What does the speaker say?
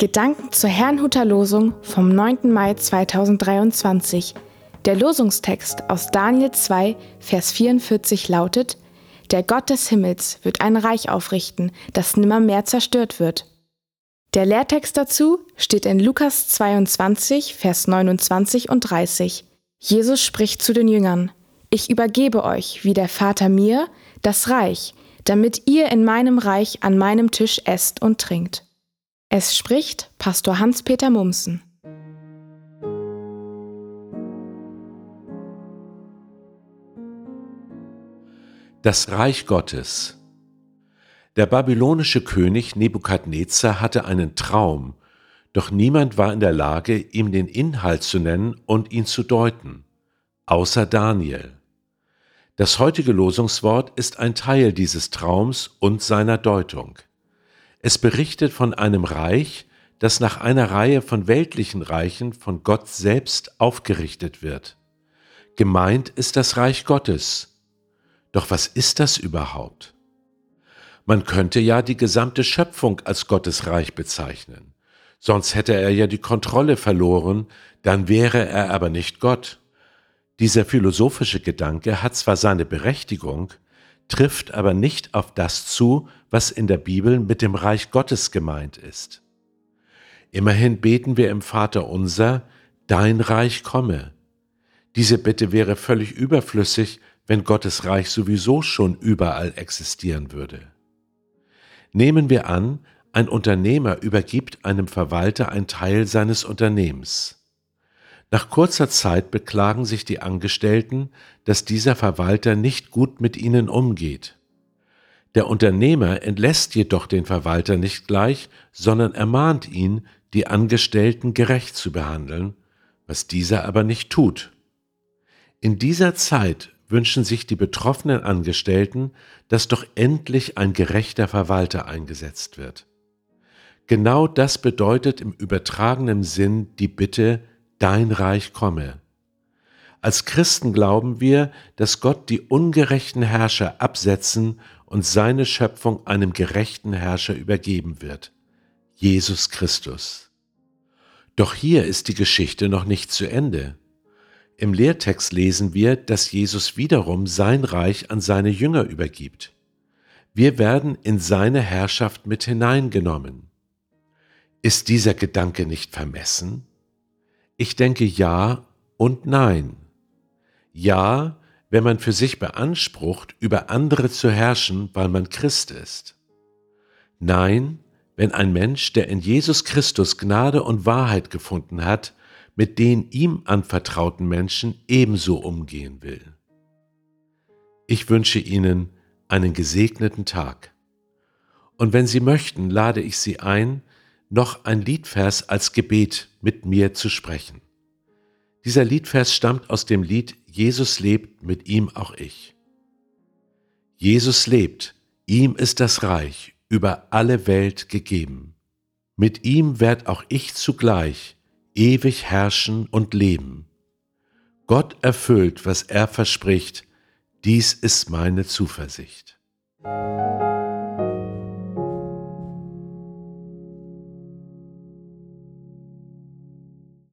Gedanken zur Herrnhuter Losung vom 9. Mai 2023. Der Losungstext aus Daniel 2, Vers 44 lautet, Der Gott des Himmels wird ein Reich aufrichten, das nimmermehr zerstört wird. Der Lehrtext dazu steht in Lukas 22, Vers 29 und 30. Jesus spricht zu den Jüngern, Ich übergebe euch, wie der Vater mir, das Reich, damit ihr in meinem Reich an meinem Tisch esst und trinkt. Es spricht Pastor Hans-Peter Mumsen. Das Reich Gottes. Der babylonische König Nebukadnezar hatte einen Traum, doch niemand war in der Lage, ihm den Inhalt zu nennen und ihn zu deuten, außer Daniel. Das heutige Losungswort ist ein Teil dieses Traums und seiner Deutung. Es berichtet von einem Reich, das nach einer Reihe von weltlichen Reichen von Gott selbst aufgerichtet wird. Gemeint ist das Reich Gottes. Doch was ist das überhaupt? Man könnte ja die gesamte Schöpfung als Gottes Reich bezeichnen. Sonst hätte er ja die Kontrolle verloren, dann wäre er aber nicht Gott. Dieser philosophische Gedanke hat zwar seine Berechtigung, trifft aber nicht auf das zu, was in der Bibel mit dem Reich Gottes gemeint ist. Immerhin beten wir im Vater unser, Dein Reich komme. Diese Bitte wäre völlig überflüssig, wenn Gottes Reich sowieso schon überall existieren würde. Nehmen wir an, ein Unternehmer übergibt einem Verwalter ein Teil seines Unternehmens. Nach kurzer Zeit beklagen sich die Angestellten, dass dieser Verwalter nicht gut mit ihnen umgeht. Der Unternehmer entlässt jedoch den Verwalter nicht gleich, sondern ermahnt ihn, die Angestellten gerecht zu behandeln, was dieser aber nicht tut. In dieser Zeit wünschen sich die betroffenen Angestellten, dass doch endlich ein gerechter Verwalter eingesetzt wird. Genau das bedeutet im übertragenen Sinn die Bitte, dein Reich komme. Als Christen glauben wir, dass Gott die ungerechten Herrscher absetzen und seine Schöpfung einem gerechten Herrscher übergeben wird, Jesus Christus. Doch hier ist die Geschichte noch nicht zu Ende. Im Lehrtext lesen wir, dass Jesus wiederum sein Reich an seine Jünger übergibt. Wir werden in seine Herrschaft mit hineingenommen. Ist dieser Gedanke nicht vermessen? Ich denke ja und nein. Ja, wenn man für sich beansprucht, über andere zu herrschen, weil man Christ ist. Nein, wenn ein Mensch, der in Jesus Christus Gnade und Wahrheit gefunden hat, mit den ihm anvertrauten Menschen ebenso umgehen will. Ich wünsche Ihnen einen gesegneten Tag. Und wenn Sie möchten, lade ich Sie ein, noch ein Liedvers als Gebet mit mir zu sprechen. Dieser Liedvers stammt aus dem Lied Jesus lebt, mit ihm auch ich. Jesus lebt, ihm ist das Reich über alle Welt gegeben. Mit ihm werd auch ich zugleich ewig herrschen und leben. Gott erfüllt, was er verspricht, dies ist meine Zuversicht.